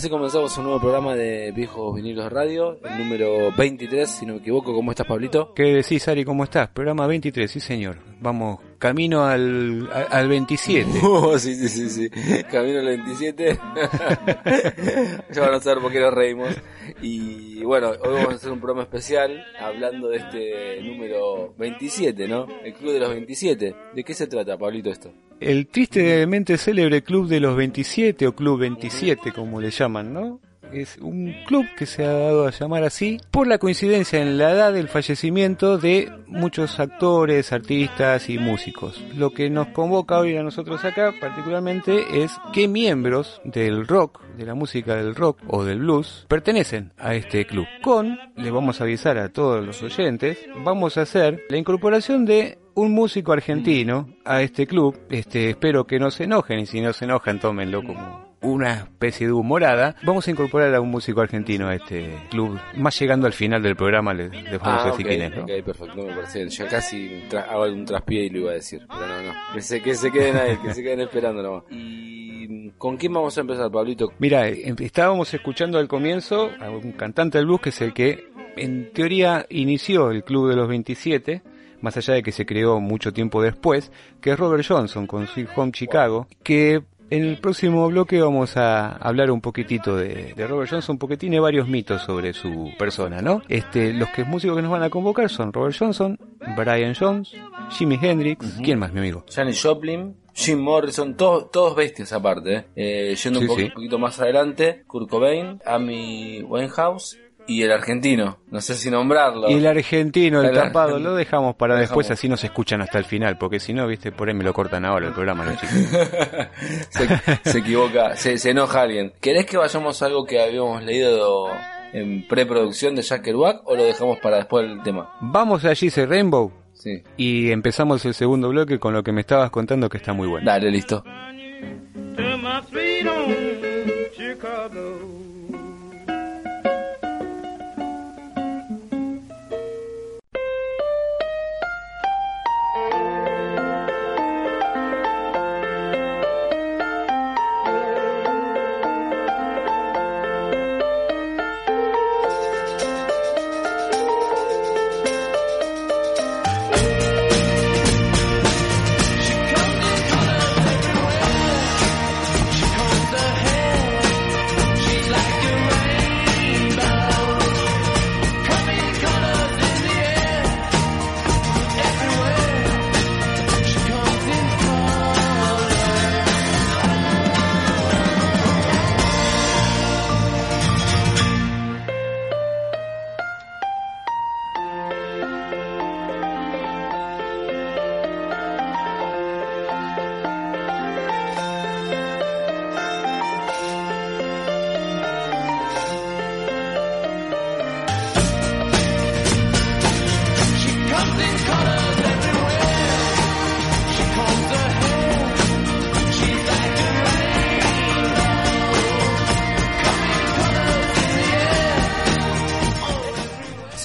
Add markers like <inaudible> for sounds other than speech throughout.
Así comenzamos un nuevo programa de Viejos Vinilos Radio, el número 23, si no me equivoco. ¿Cómo estás, Pablito? ¿Qué decís, Ari? ¿Cómo estás? Programa 23, sí, señor. Vamos camino al, al, 27. <laughs> Oh, sí, sí, sí, sí. Camino al 27. <laughs> ya van a saber por qué nos reímos. Y bueno, hoy vamos a hacer un programa especial hablando de este número 27, ¿no? El Club de los 27. ¿De qué se trata, Pablito, esto? El tristemente célebre Club de los 27 o Club 27, como le llaman, ¿no? Es un club que se ha dado a llamar así por la coincidencia en la edad del fallecimiento de muchos actores, artistas y músicos. Lo que nos convoca hoy a nosotros acá particularmente es qué miembros del rock, de la música del rock o del blues, pertenecen a este club. Con, le vamos a avisar a todos los oyentes, vamos a hacer la incorporación de un músico argentino a este club. Este, espero que no se enojen y si no se enojan tómenlo como una especie de humorada, vamos a incorporar a un músico argentino a este club. Más llegando al final del programa les, les vamos a decir quién es, ¿no? Ok, perfecto, me parece. Yo casi hago algún traspié y lo iba a decir, pero no, no. Que se, que se queden ahí, que se queden esperando nomás. <laughs> ¿Y con quién vamos a empezar, Pablito? Mira, estábamos escuchando al comienzo a un cantante del blues que es el que en teoría inició el Club de los 27 más allá de que se creó mucho tiempo después, que es Robert Johnson con Sweet Home Chicago, que en el próximo bloque vamos a hablar un poquitito de, Robert Johnson porque tiene varios mitos sobre su persona, ¿no? Este, los que músicos que nos van a convocar son Robert Johnson, Brian Jones, Jimi Hendrix, ¿quién más, mi amigo? Janis Joplin, Jim Morrison, todos, todos bestias aparte, ¿eh? eh yendo un, poquito más adelante, Kurt Cobain, Amy Winehouse y el argentino, no sé si nombrarlo. Y el argentino, el, tapado, lo dejamos para después, así nos escuchan hasta el final, porque si no, viste, por ahí me lo cortan ahora el programa, ¿no, <laughs> se, equivoca, se, enoja alguien. ¿Querés que vayamos a algo que habíamos leído en preproducción de Jack Kerouac o lo dejamos para después del tema? Vamos a Gise Rainbow. Sí. Y empezamos el segundo bloque con lo que me estabas contando que está muy bueno. Dale, listo.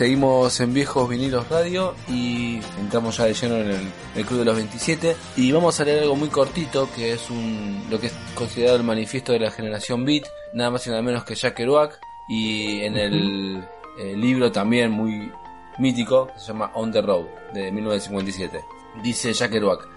Seguimos en Viejos Vinilos Radio y entramos ya de lleno en el, Club de los 27 y vamos a leer algo muy cortito que es un lo que es considerado el manifiesto de la generación Beat, nada más y nada menos que Jack Kerouac y en el, el libro también muy mítico se llama On the Road de 1957. Dice Jack Kerouac,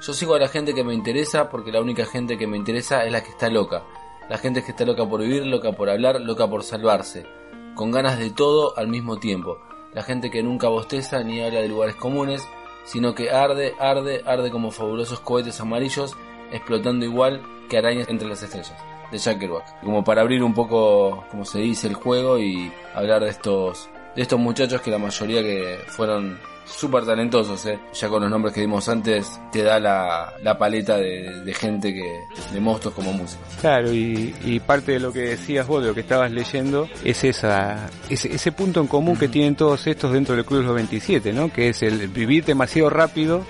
yo sigo a la gente que me interesa porque la única gente que me interesa es la que está loca. La gente que está loca por vivir, loca por hablar, loca por salvarse con ganas de todo al mismo tiempo. La gente que nunca bosteza ni habla de lugares comunes, sino que arde, arde, arde como fabulosos cohetes amarillos, explotando igual que arañas entre las estrellas. De Jack Kerouac. Como para abrir un poco, como se dice, el juego y hablar de estos, de estos muchachos que la mayoría que fueron súper talentosos, ¿eh? ya con los nombres que dimos antes, te da la, la paleta de, gente que de monstruos como música. Claro, y, parte de lo que decías vos, de lo que estabas leyendo, es esa ese, ese punto en común que tienen todos estos dentro del Club de los 27, ¿no? Que es el vivir demasiado rápido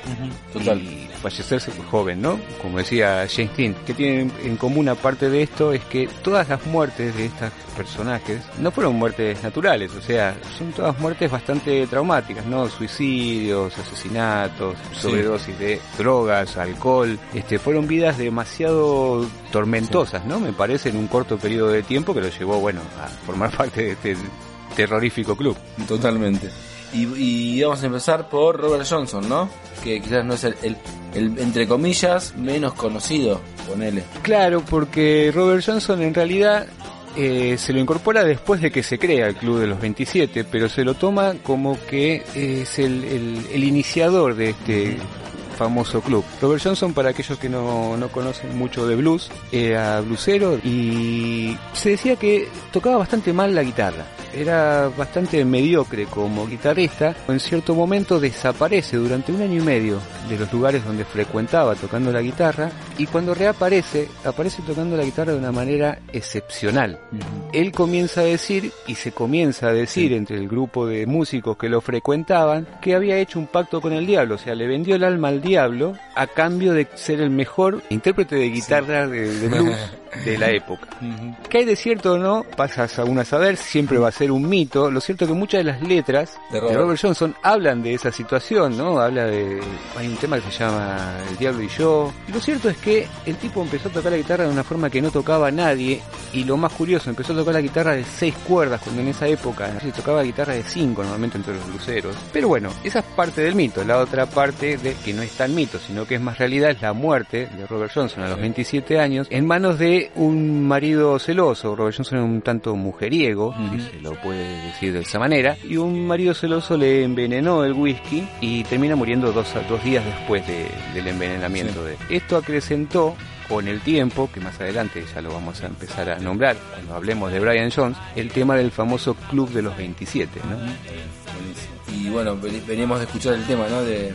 Total. y fallecerse joven, ¿no? Como decía James Dean, que tienen en común aparte de esto es que todas las muertes de estos personajes no fueron muertes naturales, o sea, son todas muertes bastante traumáticas, ¿no? Suicidio asesinatos, sobredosis de drogas, alcohol, este, fueron vidas demasiado tormentosas, ¿no? Me parece en un corto periodo de tiempo que lo llevó, bueno, a formar <laughs> parte de este terrorífico club. Totalmente. Y, vamos a empezar por Robert Johnson, ¿no? Que quizás no es el, entre comillas, menos conocido, ponele. Claro, porque Robert Johnson en realidad eh, se lo incorpora después de que se crea el Club de los 27, pero se lo toma como que es el, iniciador de este famoso club. Robert Johnson, para aquellos que no, no conocen mucho de blues, era bluesero y se decía que tocaba bastante mal la guitarra era bastante mediocre como guitarrista, en cierto momento desaparece durante un año y medio de los lugares donde frecuentaba tocando la guitarra y cuando reaparece, aparece tocando la guitarra de una manera excepcional. Él comienza a decir y se comienza a decir entre el grupo de músicos que lo frecuentaban que había hecho un pacto con el diablo, o sea, le vendió el alma al diablo a cambio de ser el mejor intérprete de guitarra de, blues <laughs> de la época. ¿Qué hay de cierto o no? Pasas aún a saber, siempre va a ser un mito. Lo cierto es que muchas de las letras de Robert. Johnson hablan de esa situación, ¿no? Habla de... Hay un tema que se llama El Diablo y yo. Y lo cierto es que el tipo empezó a tocar la guitarra de una forma que no tocaba a nadie. Y lo más curioso, empezó a tocar la guitarra de seis cuerdas, cuando en esa época se tocaba guitarra de cinco normalmente entre los luceros. Pero bueno, esa es parte del mito. La otra parte de que no es tan mito, sino que es más realidad, es la muerte de Robert Johnson a los 27 años en manos de un marido celoso. Robert Johnson era un tanto mujeriego, si se lo puede decir de esa manera, y un marido celoso le envenenó el whisky y termina muriendo dos, dos días después del envenenamiento. De. Esto acrecentó con el tiempo, que más adelante ya lo vamos a empezar a nombrar cuando hablemos de Brian Jones, el tema del famoso Club de los 27, ¿no? Y bueno, veníamos de escuchar el tema, ¿no? De,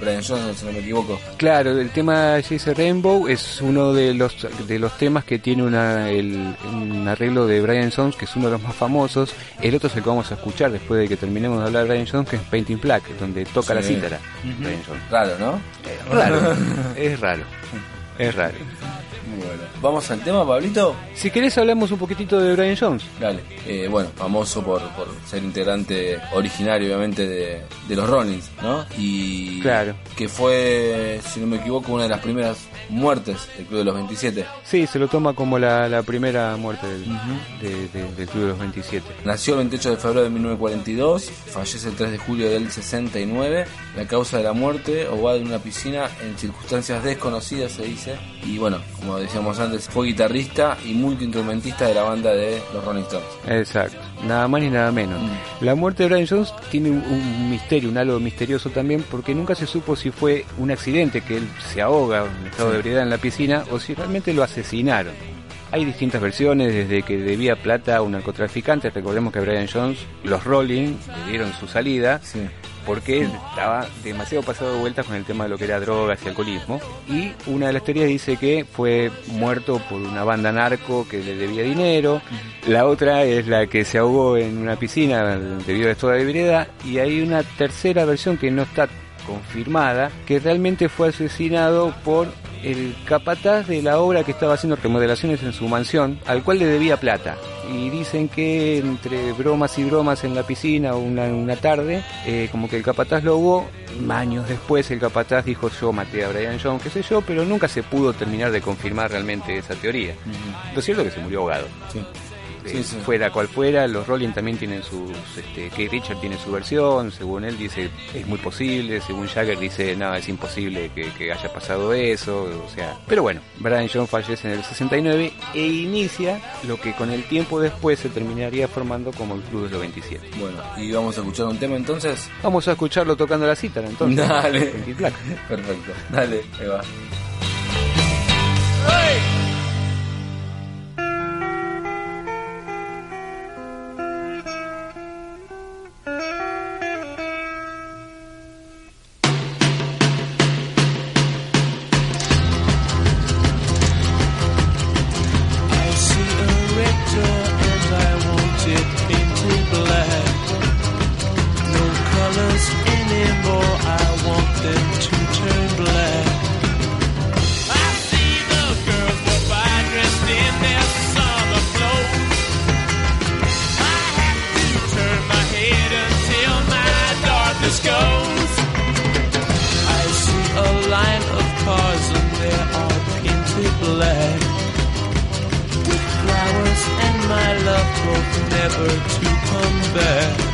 Brian Johnson, si no me equivoco. Claro, el tema Jason Rainbow es uno de los de los temas que tiene una, el, un arreglo de Brian Jones, que es uno de los más famosos. El otro es el que vamos a escuchar después de que terminemos de hablar de Brian Jones, que es Painting Black, donde toca la cítara. Raro, ¿no? raro, <laughs> es raro, es raro. Bueno. ¿Vamos al tema, Pablito? Si querés hablamos un poquitito de Brian Jones. Dale. Eh, bueno, famoso por, por, ser integrante originario, obviamente, de, de, los Rollins, ¿no? Y claro. que fue, si no me equivoco, una de las primeras muertes del Club de los 27. Sí, se lo toma como la, la primera muerte del, del Club de los 27. Nació el 28 de febrero de 1942, fallece el 3 de julio del 69. La causa de la muerte, o va en una piscina en circunstancias desconocidas, se dice. Y bueno, como decíamos antes, fue guitarrista y multiinstrumentista de la banda de los Rolling Stones. Exacto, nada más ni nada menos. Mm. La muerte de Brian Jones tiene un, misterio, un halo misterioso también, porque nunca se supo si fue un accidente, que él se ahoga en estado de ebriedad en la piscina, o si realmente lo asesinaron. Hay distintas versiones, desde que debía plata a un narcotraficante, recordemos que Brian Jones, los Rolling, le dieron su salida, porque estaba demasiado pasado de vueltas con el tema de lo que era drogas y alcoholismo. Y una de las teorías dice que fue muerto por una banda narco que le debía dinero. La otra es la que se ahogó en una piscina debido a esto de ebriedad. Y hay una tercera versión que no está confirmada, que realmente fue asesinado por el capataz de la obra que estaba haciendo remodelaciones en su mansión, al cual le debía plata. Y dicen que entre bromas y bromas en la piscina una, una tarde, eh, como que el capataz lo hubo, años después el capataz dijo yo maté a Brian Jones, qué sé yo, pero nunca se pudo terminar de confirmar realmente esa teoría. Lo cierto es que se murió ahogado. Sí. Eh, Sí, sí. fuera cual fuera, los Rolling también tienen sus, este, Keith Richard tiene su versión, según él dice es muy posible, según Jagger dice no, es imposible que, que haya pasado eso, o sea, pero bueno, Brian Jones fallece en el 69 e inicia lo que con el tiempo después se terminaría formando como el Club de los 27. Bueno, y vamos a escuchar un tema entonces. Vamos a escucharlo tocando la cítara entonces. Dale. <laughs> Perfecto. Dale, ahí va. I my love hope never to come back.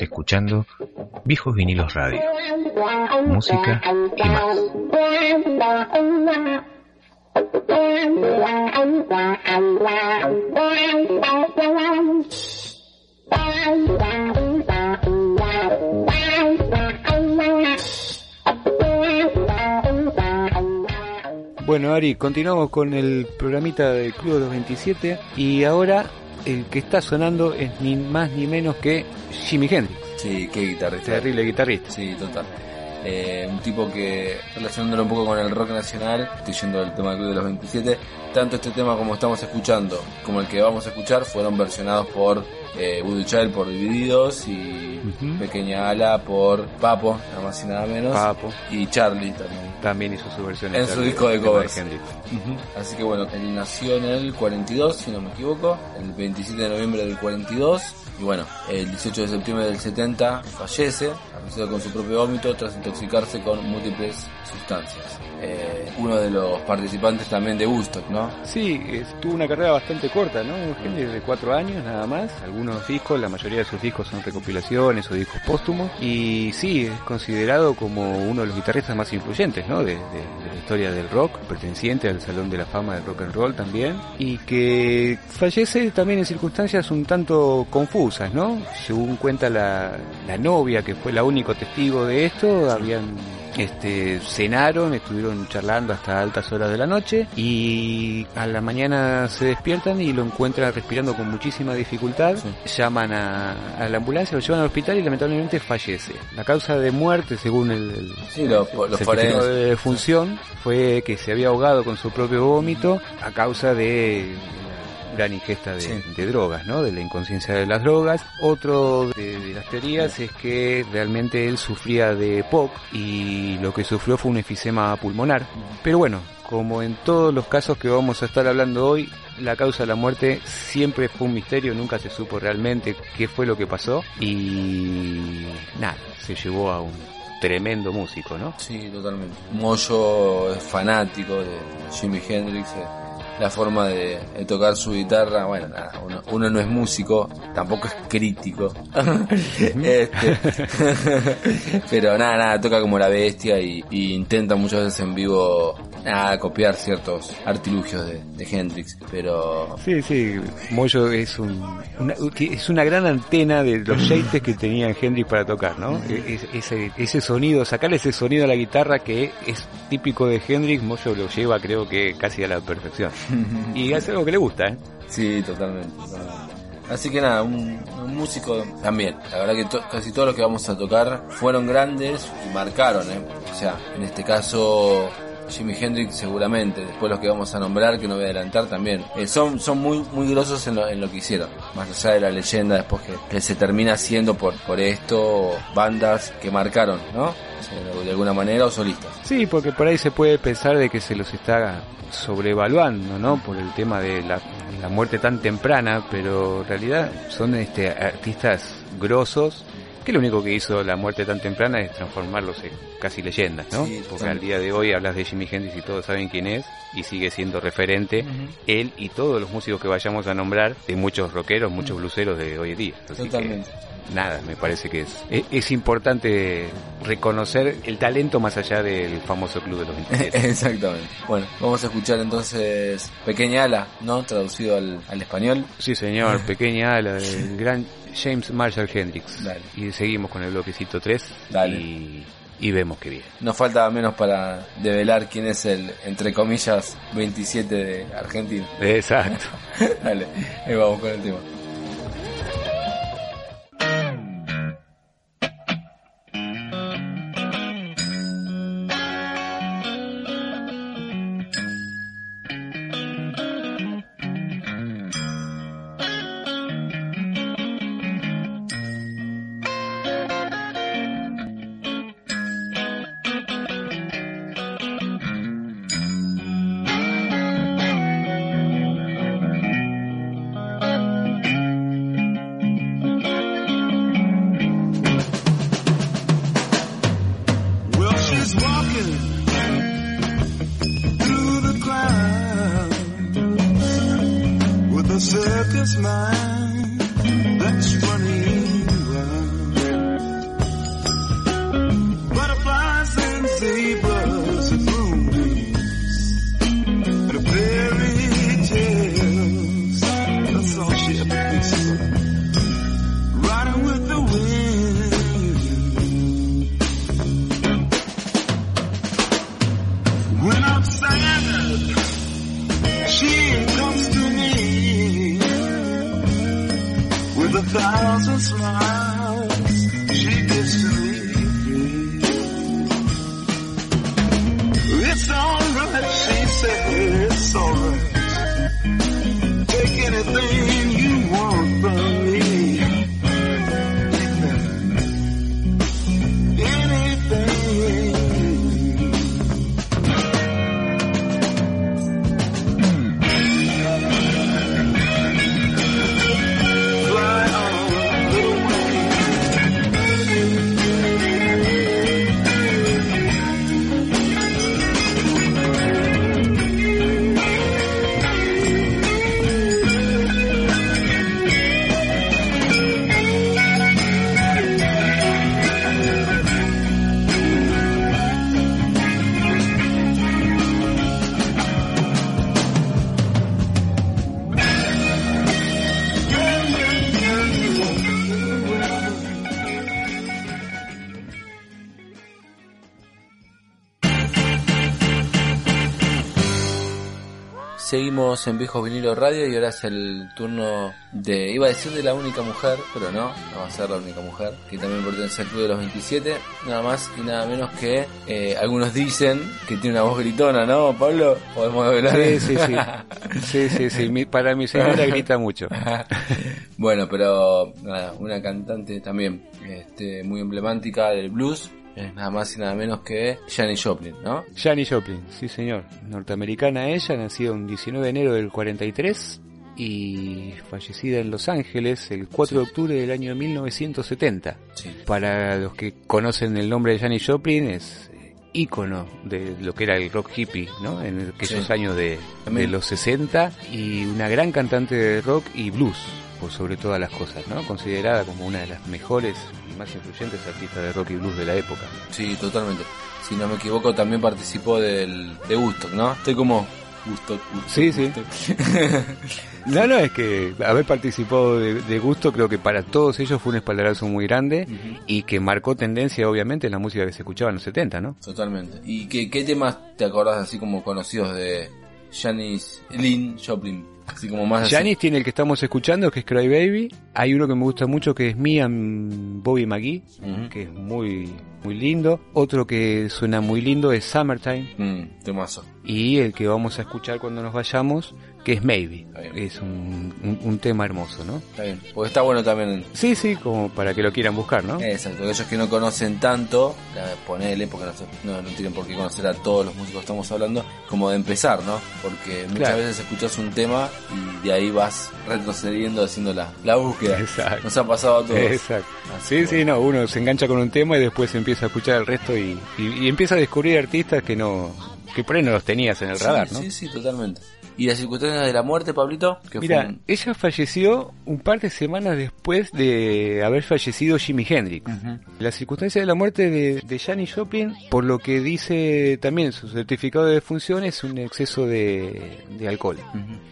Escuchando Viejos Vinilos Radio. Música y más. Bueno, Ari, continuamos con el programita del Club de los 27 y ahora el que está sonando es ni más ni menos que Jimi Hendrix, Sí, qué guitarrista. terrible guitarrista. Sí, total. Eh, un tipo que, relacionándolo un poco con el rock nacional, estoy yendo al tema del Club de los 27, tanto este tema como estamos escuchando, como el que vamos a escuchar, fueron versionados por eh, Child por Divididos y. Pequeña Ala por Papo, nada más y nada menos, Papo y Charlie también. también hizo su versión En su disco de covers. Así que bueno, él nació en el 42, si no me equivoco, el 27 de noviembre del 42. Y bueno, el 18 de septiembre del 70 fallece, asociado con su propio vómito tras intoxicarse con múltiples sustancias. Eh, uno de los participantes también de Woodstock, ¿no? Sí, es- tuvo una carrera bastante corta, ¿no? Hendrix de cuatro años nada más. Algunos discos, la mayoría de sus discos son recopilaciones o discos póstumos. Y sí, es considerado como uno de los guitarristas más influyentes, ¿no? De, de- de la historia del rock, perteneciente al Salón de la Fama del Rock and Roll también. Y que fallece también en circunstancias un tanto confusas, ¿no? Según cuenta la, la novia, que fue la único testigo de esto, habían este, cenaron, estuvieron charlando hasta altas horas de la noche y a la mañana se despiertan y lo encuentran respirando con muchísima dificultad. Llaman a, a la ambulancia, lo llevan al hospital y lamentablemente fallece. La causa de muerte, según el, el Sí, los, los certificado de defunción, fue que se había ahogado con su propio vómito a causa de gran ingesta de, Sí. de drogas, ¿no? De la inconsciencia de las drogas. Otro de, de las teorías es que realmente él sufría de POC y lo que sufrió fue un efisema pulmonar. Pero bueno, como en todos los casos que vamos a estar hablando hoy, la causa de la muerte siempre fue un misterio, nunca se supo realmente qué fue lo que pasó y nada, se llevó a un tremendo músico, ¿no? Sí, totalmente. Moyo es fanático de Jimi Hendrix. eh, La forma de, de tocar su guitarra, bueno, nada, uno, uno no es músico, tampoco es crítico. <laughs> Este, <laughs> pero nada, nada, toca como la bestia y, y intenta muchas veces en vivo nada, copiar ciertos artilugios de, de Hendrix. Pero Sí, sí, Moyo es un, una, es una gran antena de los <clears throat> shapes que tenía Hendrix para tocar, ¿no? E- es- ese, ese sonido, sacarle ese sonido a la guitarra que es típico de Hendrix, Moyo lo lleva creo que casi a la perfección. <laughs> Y es algo que le gusta, ¿eh? Sí, totalmente. totalmente. Así que nada, un, un músico también. La verdad que to- casi todos los que vamos a tocar fueron grandes y marcaron, ¿eh? O sea, en este caso Jimi Hendrix seguramente, después los que vamos a nombrar, que no voy a adelantar también, eh, son, son muy, muy grosos en lo, en lo que hicieron. Más allá de la leyenda después que, se termina haciendo por, por esto, bandas que marcaron, ¿no? De, de alguna manera o solistas. Sí, porque por ahí se puede pensar de que se los está sobrevaluando, ¿no? Por el tema de la, la muerte tan temprana, pero en realidad son este artistas grosos que lo único que hizo la muerte tan temprana es transformarlos en casi leyendas, ¿no? Sí, Porque al día de hoy hablas de Jimi Hendrix y todos saben quién es y sigue siendo referente él y todos los músicos que vayamos a nombrar de muchos rockeros, muchos bluseros de hoy en día. Así que, Totalmente. Nada, me parece que es, es, es importante reconocer el talento más allá del famoso club de los 27. <laughs> Exactamente. Bueno, vamos a escuchar entonces Pequeña Ala, ¿no? Traducido al, al español. Sí, señor, <laughs> pequeña ala del gran James Marshall Hendrix. Dale. Y seguimos con el bloquecito 3 Dale. y, y vemos que bien. Nos falta menos para develar quién es el, entre comillas, 27 de Argentina. Exacto. <laughs> Dale, ahí vamos con el tema. Seguimos en Viejos Vinilo Radio y ahora es el turno de, iba a decir de la única mujer, pero no, no va a ser la única mujer, que también pertenece al Club de los 27, nada más y nada menos que eh, algunos dicen que tiene una voz gritona, ¿no, Pablo? Podemos hablar. Sí, sí, sí. Sí, sí, sí. Mi- para mi señora grita mucho. <laughs> bueno, pero nada, una cantante también este, muy emblemática del blues, es nada más y nada menos que Janis Joplin, ¿no? Janis Joplin, sí señor. Norteamericana ella, nacida un 19 de enero del 43 y fallecida en Los Ángeles el 4 de octubre del año 1970. Sí. Para los que conocen el nombre de Janis Joplin es eh, ícono de lo que era el rock hippie, ¿no? En aquellos Sí. años de, de los 60 y una gran cantante de rock y blues por sobre todas las cosas, ¿no? Considerada como una de las mejores más influyentes artistas de rock y blues de la época. Sí, totalmente. Si no me equivoco, también participó del, de Woodstock, ¿no? Estoy como. Woodstock, Sí, sí. <laughs> No, no, es que haber participado de, de gusto creo que para todos ellos fue un espaldarazo muy grande y que marcó tendencia obviamente en la música que se escuchaba en los 70, ¿no? Totalmente. ¿Y qué, qué temas te acordás así como conocidos de Janis Lynn Joplin? Así como más así. Janis tiene el que estamos escuchando que es Cry Baby, hay uno que me gusta mucho que es Me and Bobby McGee, que es muy muy lindo, otro que suena muy lindo es Summertime Mm, temazo. y el que vamos a escuchar cuando nos vayamos que es Maybe, es un, un- un tema hermoso, ¿no? Está bien. Porque está bueno también. Sí, sí, como para que lo quieran buscar, ¿no? Exacto, aquellos que no conocen tanto, ponele, porque no, no, no tienen por qué conocer a todos los músicos que estamos hablando, como de empezar, ¿no? Porque muchas Claro. veces escuchas un tema y de ahí vas retrocediendo haciendo la, la búsqueda. Exacto. Nos ha pasado a todos. Exacto. Así Sí, sí, no, uno se engancha con un tema y después empieza a escuchar el resto y, y- y empieza a descubrir artistas que no, que por ahí no los tenías en el Sí, radar, ¿no? Sí, sí, totalmente. ¿Y las circunstancias de la muerte, Pablito? Mira, un- ella falleció un par de semanas después de haber fallecido Jimi Hendrix. Ujú. La circunstancia de la muerte de, de Janis Joplin, por lo que dice también su certificado de defunción, es un exceso de, de alcohol.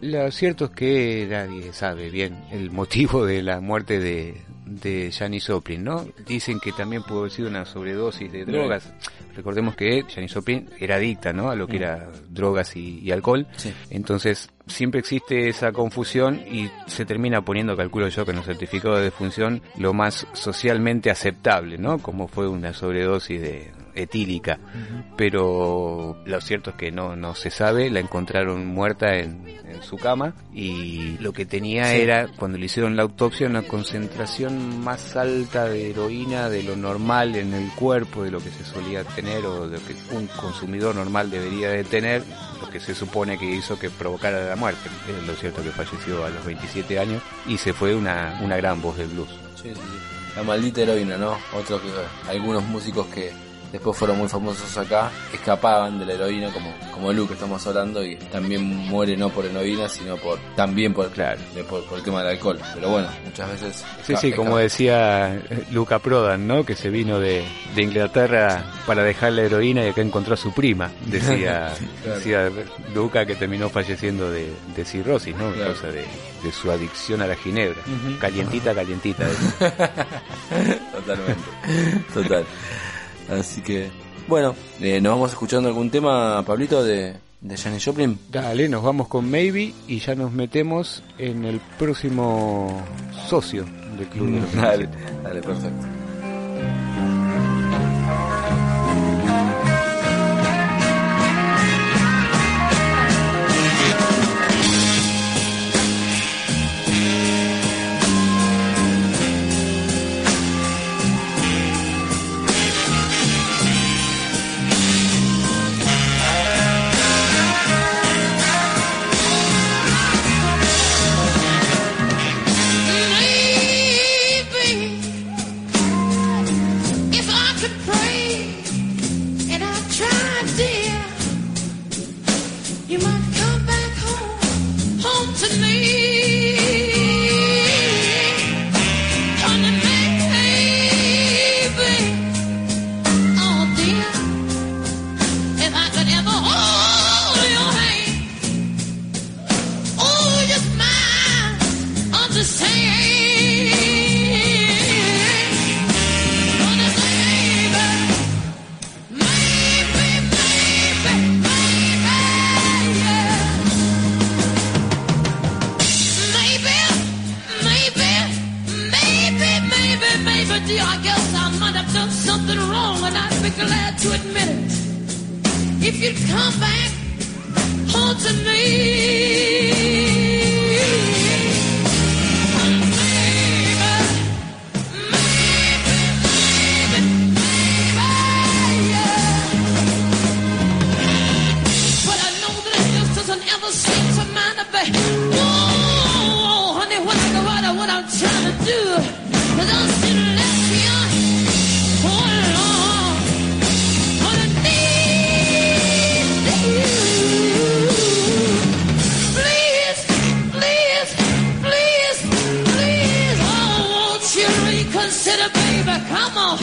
Lo cierto es que nadie sabe bien el motivo de la muerte de, de Janis Joplin, ¿no? Dicen que también pudo haber sido una sobredosis de drogas. Recordemos que Janis Joplin era adicta, ¿no? A lo que era drogas y, y alcohol. Sí. Entonces, siempre existe esa confusión y se termina poniendo, calculo yo, que en los certificados de defunción lo más socialmente aceptable, ¿no? Como fue una sobredosis de etílica. Pero lo cierto es que no, no se sabe, la encontraron muerta en, en su cama y lo que tenía Sí. era, cuando le hicieron la autopsia, una concentración más alta de heroína de lo normal en el cuerpo, de lo que se solía tener o de lo que un consumidor normal debería de tener, lo que se supone que hizo que provocara la muerte. Es lo cierto que falleció a los 27 años y se fue una, una gran voz del blues. Sí, sí, sí. La maldita heroína, ¿no? Otro que algunos músicos que después fueron muy famosos acá escapaban de la heroína como como Luke estamos hablando y también muere no por heroína sino por también por Claro. de- por, por el tema del alcohol pero bueno muchas veces Sí, sí, como decía eh, Luca Prodan, ¿no? Que se vino de, de Inglaterra para dejar la heroína y acá encontró a su prima. Decía, <laughs> Claro. decía Luca que terminó falleciendo de, de cirrosis, ¿no? Claro. causa de, de su adicción a la ginebra. Ujú. Calientita, calientita. <laughs> totalmente total así que bueno eh, nos vamos escuchando algún tema Pablito de de Janis Joplin Dale, nos vamos con Maybe y ya nos metemos en el próximo socio del Club de los <laughs> dale 27. dale perfecto something wrong, and I'd be glad to admit it. If you'd come back home to me. Come on.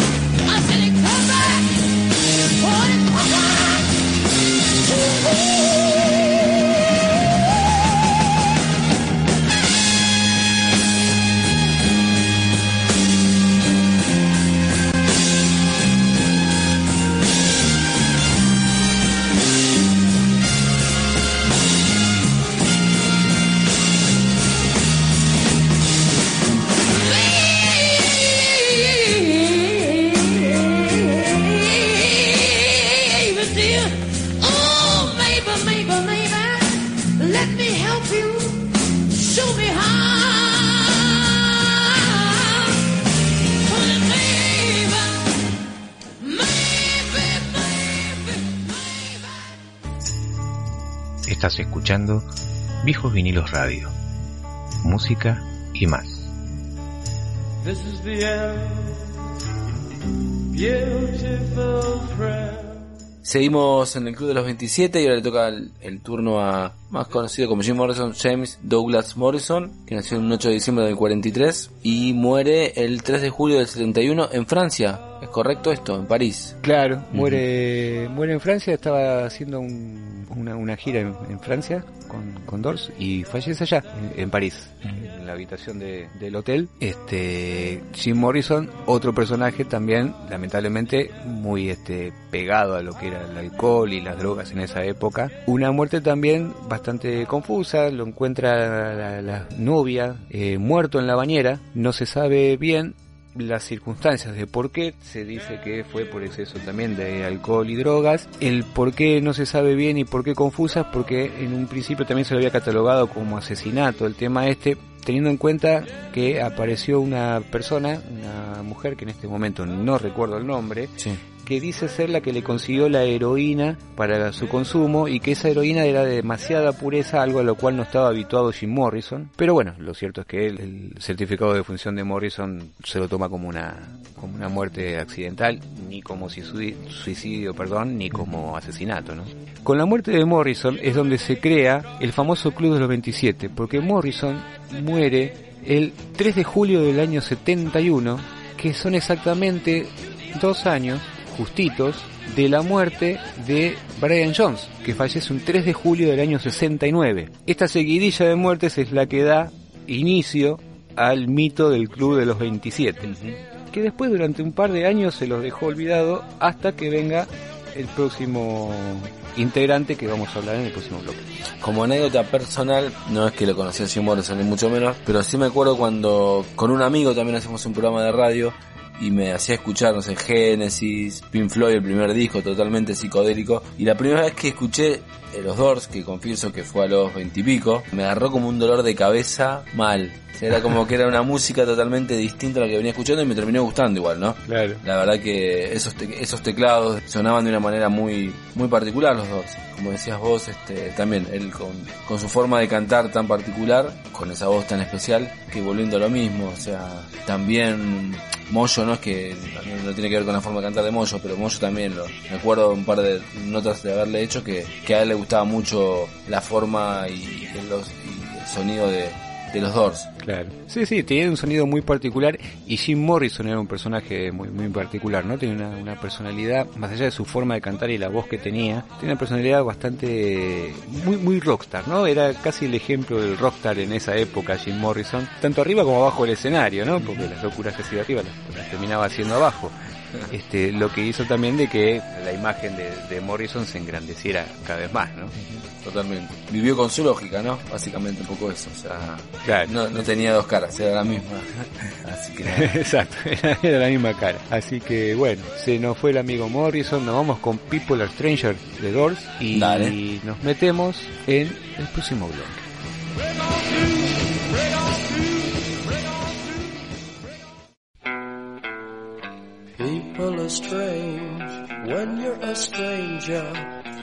Escuchando Viejos Vinilos Radio. Música y más. This is the end. Beautiful friend. Seguimos en el Club de los 27 y ahora le toca el, el turno a más conocido como Jim Morrison, James Douglas Morrison, que nació el 8 de diciembre del 43 y muere el 3 de julio del 71 en Francia. ¿Es correcto esto? En París. Claro, muere, muere en Francia, estaba haciendo un- una, una gira en, en Francia con, con Doors y fallece allá, en, en París, en la habitación de- del hotel. Este Jim Morrison, otro personaje también, lamentablemente, muy este pegado a lo que era el alcohol y las drogas en esa época. Una muerte también bastante confusa, lo encuentra la, la novia eh, muerto en la bañera, no se sabe bien las circunstancias de por qué se dice que fue por exceso también de alcohol y drogas el por qué no se sabe bien y por qué confusas porque en un principio también se lo había catalogado como asesinato el tema este teniendo en cuenta que apareció una persona una mujer que en este momento no recuerdo el nombre. Que dice ser la que le consiguió la heroína para su consumo y que esa heroína era de demasiada pureza, algo a lo cual no estaba habituado Jim Morrison. Pero bueno, lo cierto es que él, el certificado de función de Morrison se lo toma como una, como una muerte accidental, ni como suicidi- suicidio, perdón, ni como asesinato, ¿no? Con la muerte de Morrison es donde se crea el famoso Club de los 27, porque Morrison muere el 3 de julio del año 71, que son exactamente dos años justitos de la muerte de Brian Jones, que fallece un 3 de julio del año 69. Esta seguidilla de muertes es la que da inicio al mito del Club de los 27, que después durante un par de años se los dejó olvidado hasta que venga el próximo integrante que vamos a hablar en el próximo bloque. Como anécdota personal, no es que lo conocí a Jim Morrison ni mucho menos, pero sí me acuerdo cuando con un amigo también hacemos un programa de radio y me hacía escuchar, no sé, Genesis, Pink Floyd, el primer disco totalmente psicodélico. Y la primera vez que escuché eh, los Doors, que confieso que fue a los veintipico, me agarró como un dolor de cabeza mal. Era como que era una música totalmente distinta a la que venía escuchando y me terminó gustando igual, ¿no? Claro. La verdad que esos, te- esos teclados sonaban de una manera muy, muy particular los dos. Como decías vos, este, también él con, con su forma de cantar tan particular, con esa voz tan especial, que volviendo a lo mismo, o sea, también Moyo no es que no, tiene que ver con la forma de cantar de Moyo, pero Moyo también lo recuerdo un par de notas de haberle hecho que, a él le gustaba mucho la forma y el sonido de, de los Doors. Claro. Sí, sí, tenía un sonido muy particular y Jim Morrison era un personaje muy muy particular, ¿no? Tenía una, una personalidad, más allá de su forma de cantar y la voz que tenía, tenía una personalidad bastante muy muy rockstar, ¿no? Era casi el ejemplo del rockstar en esa época Jim Morrison, tanto arriba como abajo del escenario, ¿no? Porque las locuras que hacía arriba las, las terminaba haciendo abajo. este, lo que hizo también de que la imagen de, de Morrison se engrandeciera cada vez más, ¿no? Totalmente. Vivió con su lógica, ¿no? Básicamente un poco eso. O sea, Claro. no, no tenía dos caras, era la misma. <laughs> Así que nada. <laughs> Exacto, era, <laughs> era la misma cara. Así que bueno, se nos fue el amigo Morrison, nos vamos con People Are Stranger de Doors y Dale. nos metemos en el próximo bloque. People are strange when you're a stranger.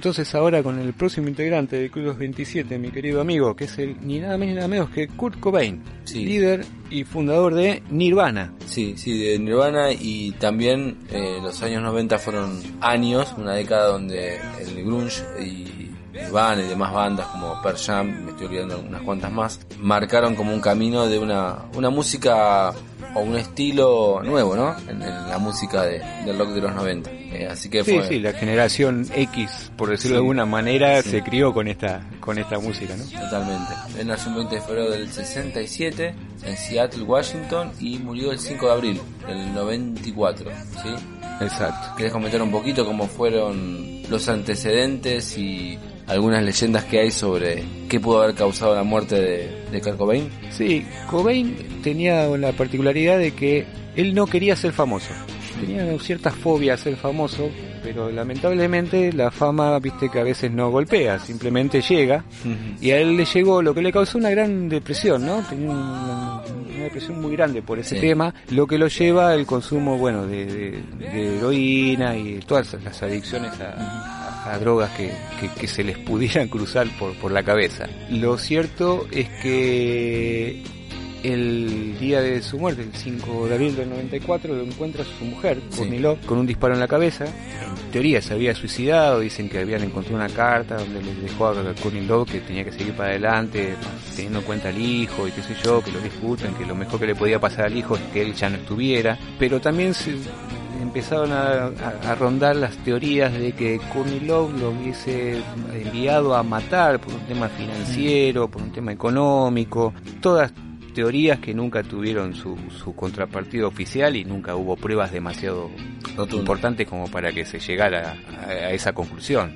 Entonces ahora con el próximo integrante del Club 27, mi querido amigo, que es el ni nada más ni nada menos que Kurt Cobain, Sí. líder y fundador de Nirvana. Sí, sí, de Nirvana y también eh, los años 90 fueron años, una década donde el grunge y Nirvana y demás bandas como Pearl Jam, me estoy olvidando unas cuantas más, marcaron como un camino de una, una música o un estilo nuevo, ¿no? En, en la música de, del rock de los 90. Eh, así que Sí, fue... sí, la generación X, por decirlo Sí. de alguna manera, Sí. se crió con esta con esta música, ¿no? Totalmente. Él nació el 20 de febrero del 67 en Seattle, Washington y murió el 5 de abril del 94, ¿sí? Exacto. ¿Querés comentar un poquito cómo fueron los antecedentes y algunas leyendas que hay sobre qué pudo haber causado la muerte de, de Kurt Cobain? Sí, Cobain tenía la particularidad de que él no quería ser famoso. Tenía cierta fobia a ser famoso, pero lamentablemente la fama, viste que a veces no golpea, simplemente llega. Y a él le llegó lo que le causó una gran depresión, ¿no? Tenía una, una depresión muy grande por ese Sí. tema, lo que lo lleva al consumo, bueno, de, de- de heroína y todas las adicciones a drogas que, que- que se les pudieran cruzar por, por la cabeza. Lo cierto es que el día de su muerte, el 5 de abril del 94, lo encuentra su mujer, Sí. Courtney Love, con un disparo en la cabeza. En teoría se había suicidado, dicen que habían encontrado una carta donde le dejó a Love que tenía que seguir para adelante, teniendo en cuenta al hijo y qué sé yo, que lo disfruten, que lo mejor que le podía pasar al hijo es que él ya no estuviera. Pero también se empezaron a, a- a rondar las teorías de que Courtney Love lo hubiese enviado a matar por un tema financiero, por un tema económico, todas teorías que nunca tuvieron su, su contrapartida oficial y nunca hubo pruebas demasiado importantes como para que se llegara a, a esa conclusión.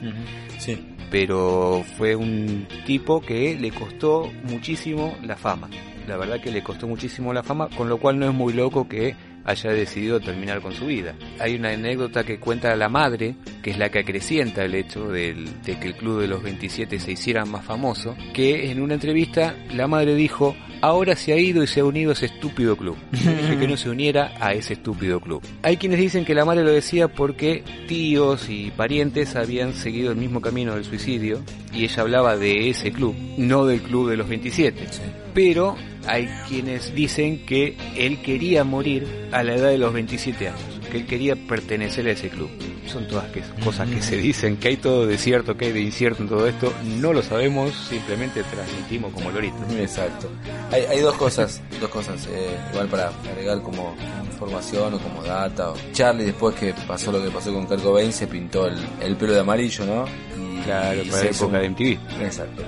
Sí. Pero fue un tipo que le costó muchísimo la fama. La verdad que le costó muchísimo la fama, con lo cual no es muy loco que haya decidido terminar con su vida. Hay una anécdota que cuenta la madre, que es la que acrecienta el hecho del- de que el Club de los 27 se hiciera más famoso, que en una entrevista la madre dijo, ahora se ha ido y se ha unido a ese estúpido club. <laughs> Dije que no se uniera a ese estúpido club. Hay quienes dicen que la madre lo decía porque tíos y parientes habían seguido el mismo camino del suicidio y ella hablaba de ese club, no del club de los 27. Pero hay quienes dicen que él quería morir a la edad de los 27 años, que él quería pertenecer a ese club. Son todas que- cosas que se dicen, que hay todo de cierto, que hay de incierto en todo esto, no lo sabemos, simplemente transmitimos como loritos. Exacto. Hay, hay dos cosas, dos cosas, eh, igual para agregar como información o como data. o- Charlie, después que pasó lo que pasó con Kurt Cobain, se pintó el, el pelo de amarillo, ¿no? Y, Claro, y para la época un- de MTV. Exacto.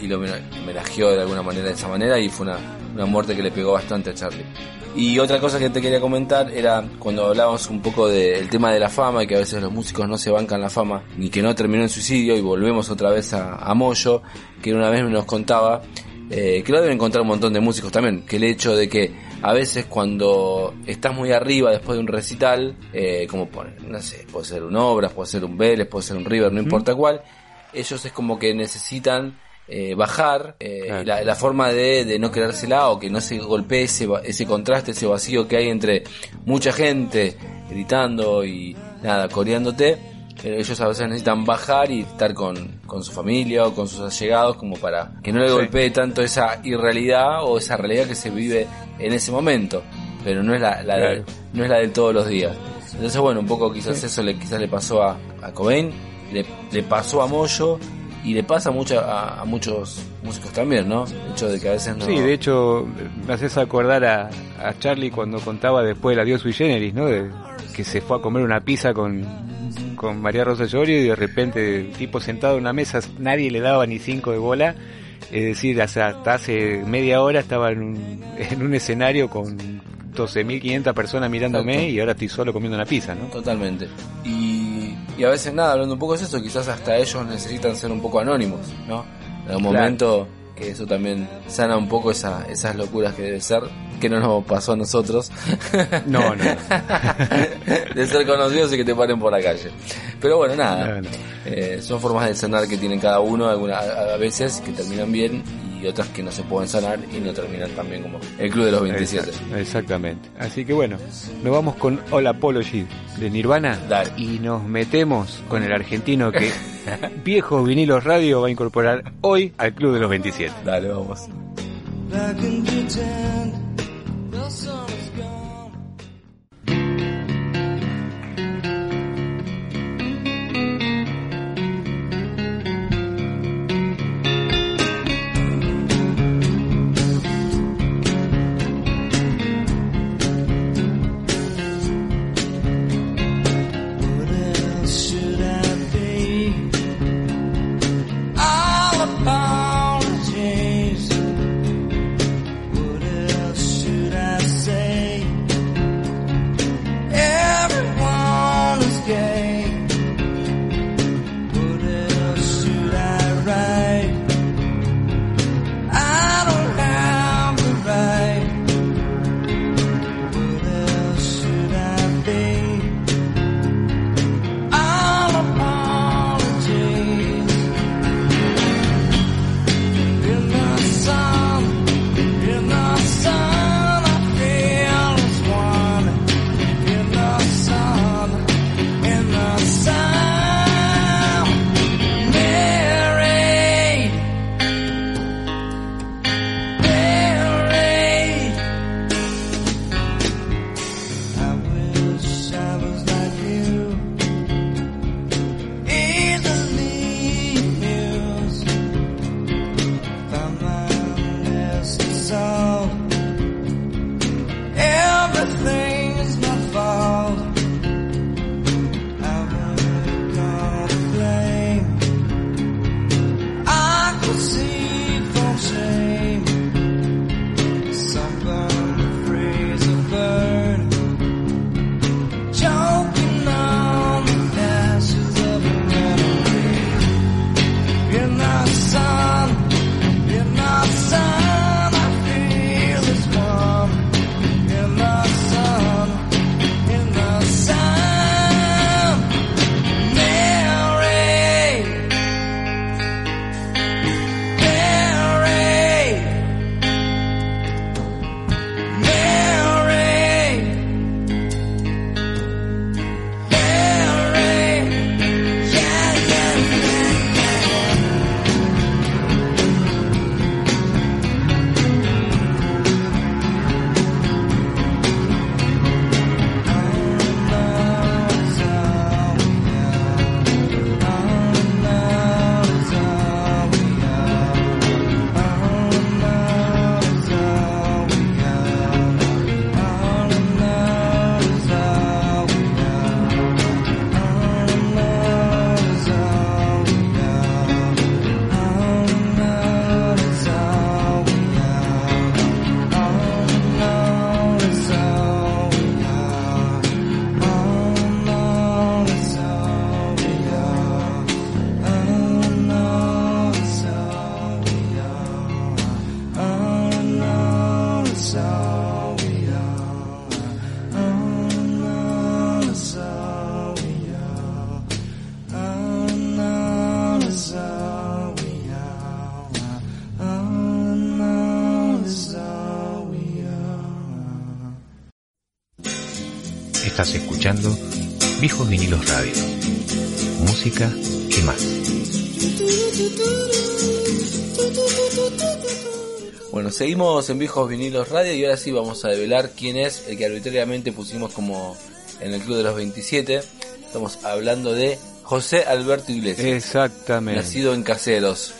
Y, y lo homena- homenajeó de alguna manera de esa manera y fue una, una muerte que le pegó bastante a Charlie. Y otra cosa que te quería comentar era cuando hablábamos un poco del tema de la fama y que a veces los músicos no se bancan la fama ni que no terminó en suicidio y volvemos otra vez a, a Moyo, que una vez nos contaba eh, que lo deben encontrar un montón de músicos también, que el hecho de que a veces cuando estás muy arriba después de un recital, eh, como pone, no sé, puede ser un Obras, puede ser un Vélez, puede ser un River, no importa cuál, ellos es como que necesitan eh, bajar eh, Claro. la, la forma de, de no quedársela o que no se golpee ese, ese contraste, ese vacío que hay entre mucha gente gritando y nada, coreándote. Pero ellos a veces necesitan bajar y estar con, con su familia o con sus allegados como para que no le Sí. golpee tanto esa irrealidad o esa realidad que se vive en ese momento. Pero no es la, la de- no es la de todos los días. Entonces bueno, un poco quizás eso le, quizás le pasó a, a Cobain, le, le pasó a Moyo y le pasa mucho a, a muchos músicos también, ¿no? El hecho de que a veces no... Sí, de hecho, me haces acordar a, a Charlie cuando contaba después del adiós sui generis, ¿no? De, que se fue a comer una pizza con, con María Rosa Llorio y de repente el tipo sentado en una mesa, nadie le daba ni cinco de bola. Es decir, hasta, hasta hace media hora estaba en un, <laughs> en un escenario con 12.500 personas mirándome Exacto. y ahora estoy solo comiendo una pizza, ¿no? Totalmente. Y, y a veces nada, hablando un poco de eso, quizás hasta ellos necesitan ser un poco anónimos, ¿no? En algún Claro. momento que eso también sana un poco esa, esas locuras que debe ser, que no nos pasó a nosotros. <laughs> No, no. <laughs> de ser conocidos y que te paren por la calle. Pero bueno, nada. No, no. Eh, son formas de sanar que tienen cada uno, algunas a, a veces que terminan bien y otras que no se pueden sanar y no terminan tan bien como el Club de los 27. Exact- Exactamente. Así que bueno, nos vamos con All Apology de Nirvana Dale. y nos metemos con el argentino que <laughs> Viejos Vinilos Radio va a incorporar hoy al Club de los 27. Dale, vamos. Vinilos Radio. Música y más. Bueno, seguimos en Viejos Vinilos Radio y ahora sí vamos a develar quién es el que arbitrariamente pusimos como en el Club de los 27. Estamos hablando de José Alberto Iglesias, Exactamente. nacido en Caseros.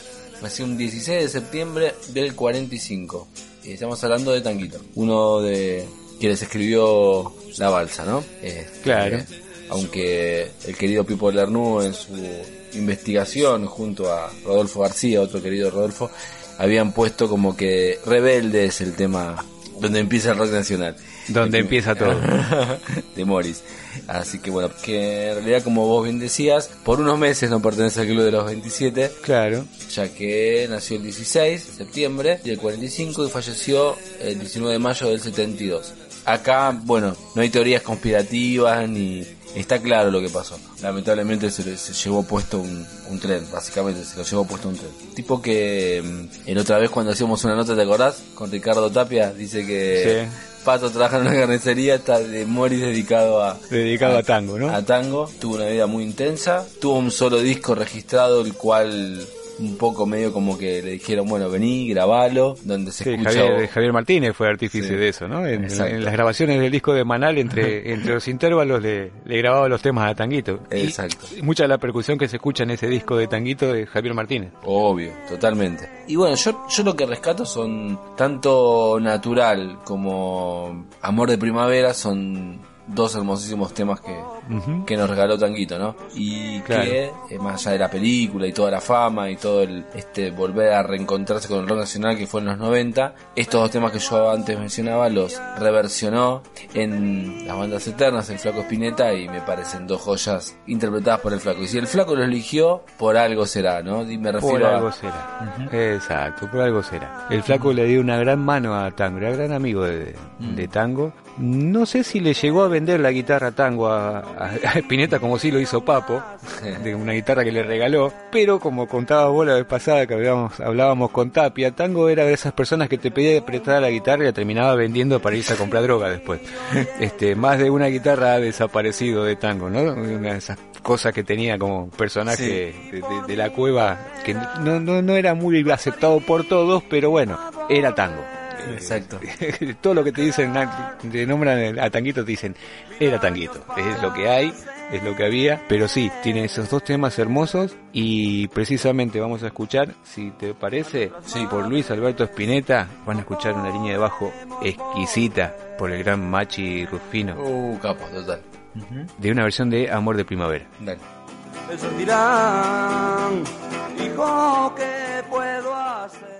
Nació un 16 de septiembre del 45. Y estamos hablando de Tanguito, uno de quienes escribió La Balsa, ¿no? Este, Claro. Aunque el querido Pipo Lernú en su investigación junto a Rodolfo García, otro querido Rodolfo, habían puesto como que Rebelde es el tema donde empieza el rock nacional. Donde empieza todo. <laughs> de Morris. Así que bueno, que en realidad como vos bien decías, por unos meses no pertenece al club de los 27, Claro. ya que nació el 16 de septiembre del 45 y falleció el 19 de mayo del 72. Acá, bueno, no hay teorías conspirativas ni está claro lo que pasó. Lamentablemente se, le- se llevó puesto un, un tren, básicamente se lo llevó puesto un tren. Tipo que mm, en otra vez cuando hacíamos una nota, ¿te acordás? Con Ricardo Tapia, dice que Sí. Pato trabaja en una carnicería, está de Morris dedicado a, Dedicado a tango, ¿no? a tango. Tuvo una vida muy intensa. Tuvo un solo disco registrado, el cual un poco medio como que le dijeron, bueno, vení, grabalo, donde se Sí, escucha... Javier, Javier Martínez fue artífice Sí. de eso, ¿no? En, las grabaciones del disco de Manal, entre, <laughs> entre los intervalos, le, le grababa los temas a Tanguito. Y Exacto. mucha de la percusión que se escucha en ese disco de Tanguito de Javier Martínez. Obvio, totalmente. Y bueno, yo, yo lo que rescato son tanto Natural como Amor de Primavera, son dos hermosísimos temas que, Que nos regaló Tanguito, ¿no? Y Claro. que, eh, más allá de la película y toda la fama y todo el este volver a reencontrarse con el rock nacional que fue en los 90, estos dos temas que yo antes mencionaba los reversionó en las bandas eternas, el Flaco Espineta, y me parecen dos joyas interpretadas por el Flaco. Y si el Flaco lo eligió, por algo será, ¿no? Y me refiero Por a... algo será. Exacto, por algo será. El flaco le dio una gran mano a Tango, era gran amigo de, de Tango. No sé si le llegó a vender la guitarra Tango a, a- Spinetta como sí lo hizo Papo, <laughs> de una guitarra que le regaló, pero como contaba vos la vez pasada que hablábamos, hablábamos con Tapia, Tango era de esas personas que te pedía prestar la guitarra y la terminaba vendiendo para irse a comprar droga después. <laughs> Este, más de una guitarra ha desaparecido de Tango, ¿no? Una de esas cosas que tenía como personaje de, de- de la cueva que no, no, no era muy aceptado por todos, pero bueno, era tango. Exacto. <laughs> Todo lo que te dicen, te nombran a Tanguito, te dicen, era Tanguito. Es lo que hay, es lo que había, pero sí, tiene esos dos temas hermosos y precisamente vamos a escuchar, si te parece, sí, por Luis Alberto Spinetta, van a escuchar una línea de bajo exquisita por el gran Machi Rufino, Uh, capo, total. de una versión de Amor de Primavera. Dale. Ellos dirán, hijo, ¿qué puedo hacer?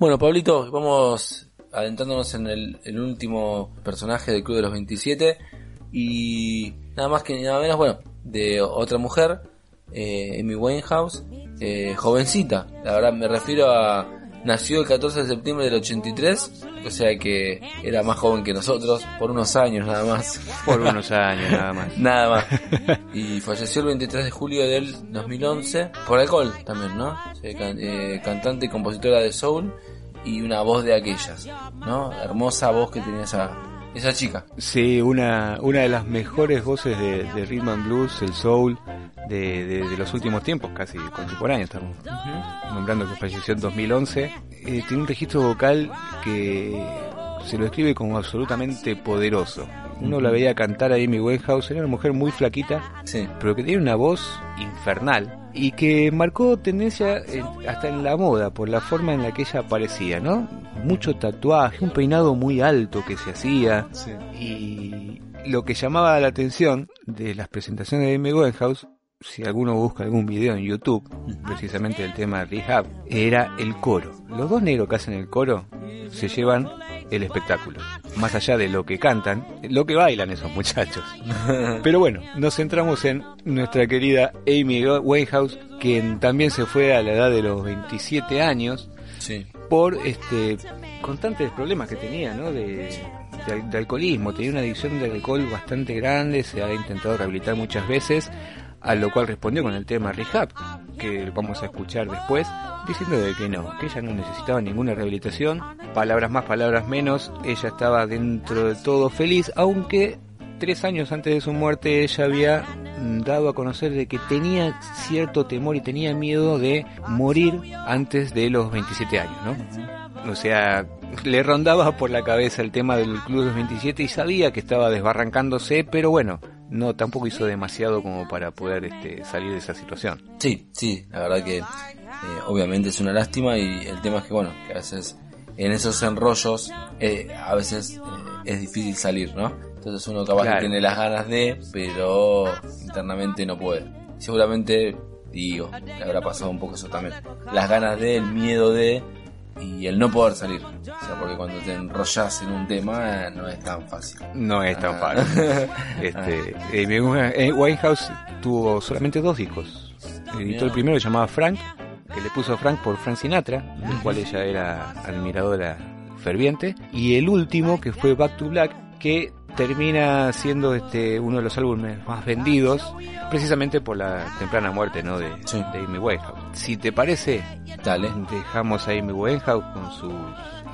Bueno, Pablito, vamos adentrándonos en el, el último personaje del Club de los 27 y nada más que nada menos, bueno, de otra mujer, eh, Amy Winehouse, eh, jovencita, la verdad me refiero a... Nació el 14 de septiembre del 83, o sea que era más joven que nosotros, por unos años nada más. Por unos años nada más. <laughs> Nada más. Y falleció el 23 de julio del 2011 por alcohol también, ¿no? Can- eh, cantante y compositora de soul y una voz de aquellas, ¿no? Hermosa voz que tenía esa, esa chica. Sí, una, una de las mejores voces de, de rhythm and blues, el soul, de, de- de los últimos tiempos, casi contemporáneos estamos nombrando que falleció en 2011. Eh, tiene un registro vocal que se lo describe como absolutamente poderoso. Uno la veía cantar a Amy Winehouse, era una mujer muy flaquita, Sí. pero que tiene una voz infernal y que marcó tendencia en- hasta en la moda por la forma en la que ella aparecía, ¿no? Mucho tatuaje, un peinado muy alto que se hacía y lo que llamaba la atención de las presentaciones de Amy Winehouse, si alguno busca algún video en YouTube, precisamente del tema Rehab, era el coro. Los dos negros que hacen el coro se llevan el espectáculo. Más allá de lo que cantan, lo que bailan esos muchachos. <laughs> Pero bueno, nos centramos en nuestra querida Amy Winehouse, quien también se fue a la edad de los 27 años Sí. por este constantes problemas que tenía, ¿no? De, de- de alcoholismo, tenía una adicción de alcohol bastante grande, se ha intentado rehabilitar muchas veces, a lo cual respondió con el tema Rehab, que vamos a escuchar después, diciendo de que no, que ella no necesitaba ninguna rehabilitación, palabras más, palabras menos, ella estaba dentro de todo feliz, aunque tres años antes de su muerte ella había dado a conocer de que tenía cierto temor y tenía miedo de morir antes de los 27 años, ¿no? O sea, le rondaba por la cabeza el tema del Club de los 27 y sabía que estaba desbarrancándose, pero bueno, no tampoco hizo demasiado como para poder este, salir de esa situación. Sí, sí, la verdad que eh, obviamente es una lástima y el tema es que, bueno, que a veces en esos enrollos eh, a veces eh, es difícil salir, ¿no? Entonces uno capaz Claro. que tiene las ganas de, pero internamente no puede. Seguramente, digo, le habrá pasado un poco eso también. Las ganas de, el miedo de y el no poder salir. O sea, porque cuando te enrollas en un tema eh, no es tan fácil. No es tan Ah. fácil. <laughs> Este, eh, eh, Winehouse tuvo solamente dos discos. Editó el primero llamaba Frank, que le puso Frank por Frank Sinatra, del cual ella era admiradora ferviente. Y el último, que fue Back to Black, que termina siendo este uno de los álbumes más vendidos, precisamente por la temprana muerte ¿no? de, Sí. de Amy Winehouse. Si te parece, Dale. dejamos a Amy Winehouse con sus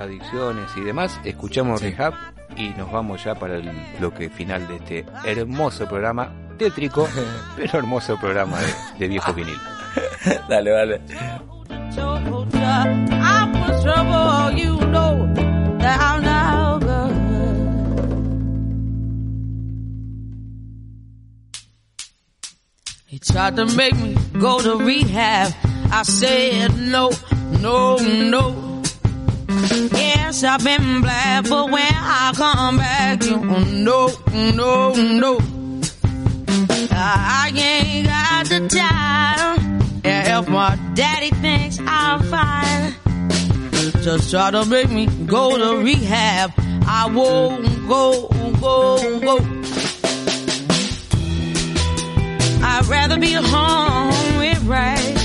adicciones y demás, escuchamos Sí. Rehab y nos vamos ya para el bloque final de este hermoso programa tétrico, <laughs> pero hermoso programa de, de viejo vinil. <laughs> Dale, dale. I'm for trouble, you know that I'm not He tried to make me go to rehab. I said no, no, no. Yes, I've been black, but when I come back, you no, no, no. I ain't got the time. And if my daddy thinks I'm fine, just try to make me go to rehab. I won't go, go, go. I'd rather be home with right.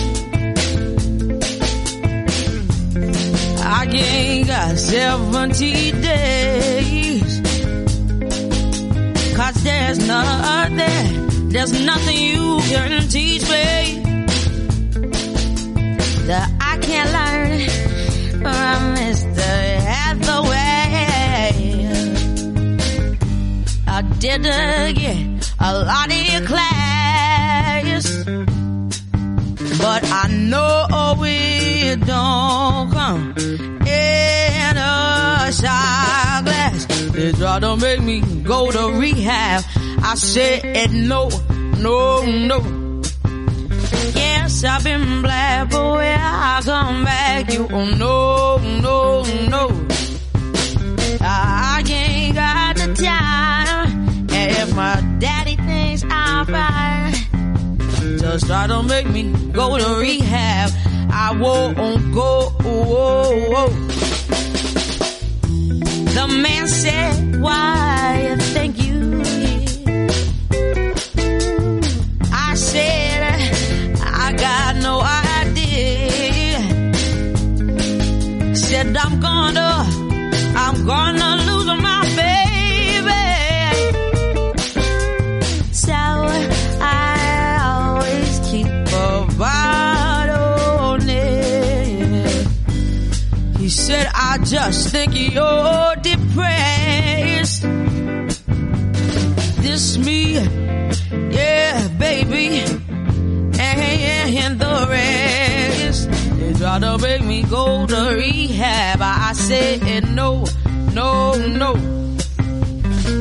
I ain't got 70 days. Cause there's nothing, there's nothing you can teach me that I can't learn from Mr. Hathaway. I didn't get a lot of your class, but I know it don't come in a shot glass. They try to make me go to rehab. I said no, no, no. Yes, I've been black, but when I come back, you oh, no, no, no. I ain't got the time. And if my daddy thinks I'm fine, Just try to make me go to rehab. I won't go. The man said, Why just think you're depressed. This me, yeah, baby, and the rest. They try to make me go to rehab. I said no, no, no.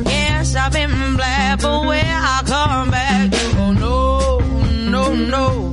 Yes, I've been black, but when I come back, oh no, no, no.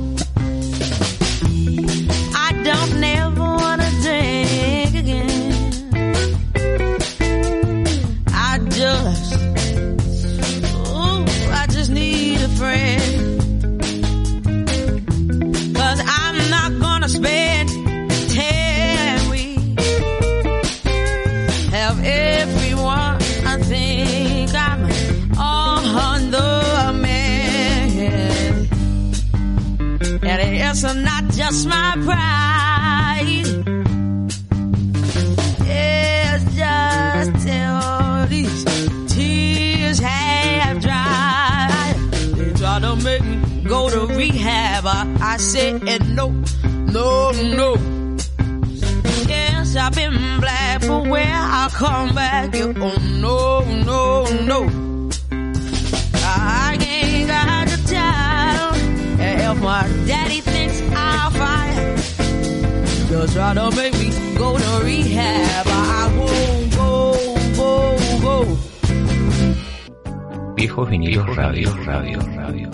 Radio, radio, radio.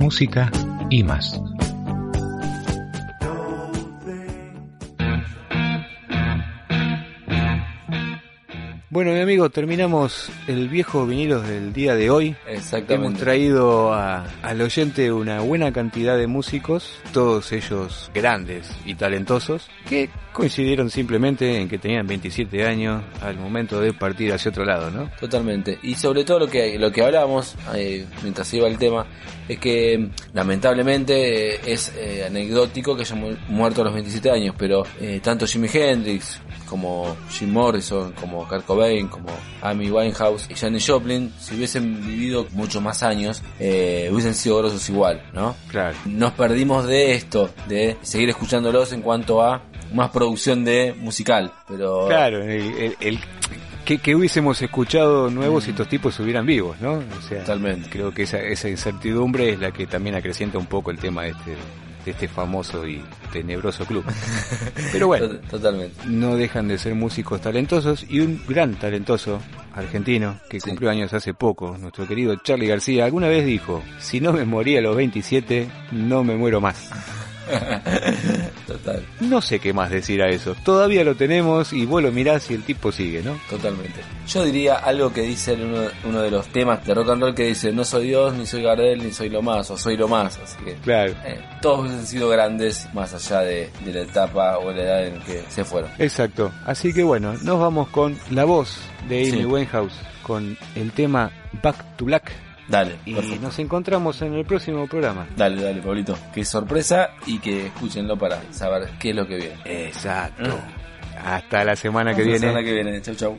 Música y más. Bueno, mi amigo, terminamos el viejo vinilos del día de hoy. Hemos Exactamente. traído a- al oyente una buena cantidad de músicos, todos ellos grandes y talentosos, que coincidieron simplemente en que tenían 27 años al momento de partir hacia otro lado, ¿no? Totalmente. Y sobre todo lo que lo que hablábamos eh, mientras iba el tema es que lamentablemente es eh, anecdótico que hayan mu- muerto a los 27 años, pero eh, tanto Jimi Hendrix como Jim Morrison, como Kurt Cobain, como Amy Winehouse y Janis Joplin, si hubiesen vivido muchos más años, eh, hubiesen sido grosos igual, ¿no? Claro. nos perdimos de esto, de seguir escuchándolos en cuanto a más producción de musical, pero Claro, el, el- el- que, que hubiésemos escuchado nuevos si estos tipos estuvieran vivos, ¿no? O sea, Totalmente. creo que esa, esa incertidumbre es la que también acrecienta un poco el tema de este, de este famoso y tenebroso club. <laughs> Pero bueno, to- totalmente. no dejan de ser músicos talentosos y un gran talentoso argentino que Sí. cumplió años hace poco, nuestro querido Charlie García, alguna vez dijo, si no me moría a los 27, no me muero más. <laughs> Total, No sé qué más decir a eso. Todavía lo tenemos y vos lo mirás y el tipo sigue, ¿no? totalmente. Yo diría algo que dice en uno, uno de los temas de rock and roll que dice no soy Dios, ni soy Gardel, ni soy lo más, o soy lo más, así que Claro. eh, todos han sido grandes más allá de, de la etapa o la edad en que se fueron. Exacto. Así que bueno, nos vamos con la voz de Amy Sí. Winehouse, con el tema Back to Black. Dale, Y perfecto. nos encontramos en el próximo programa. Dale, dale, Pablito. Qué sorpresa y que escúchenlo para saber qué es lo que viene. Exacto. Hasta la semana que Hasta la viene. semana que viene. Chau, chau.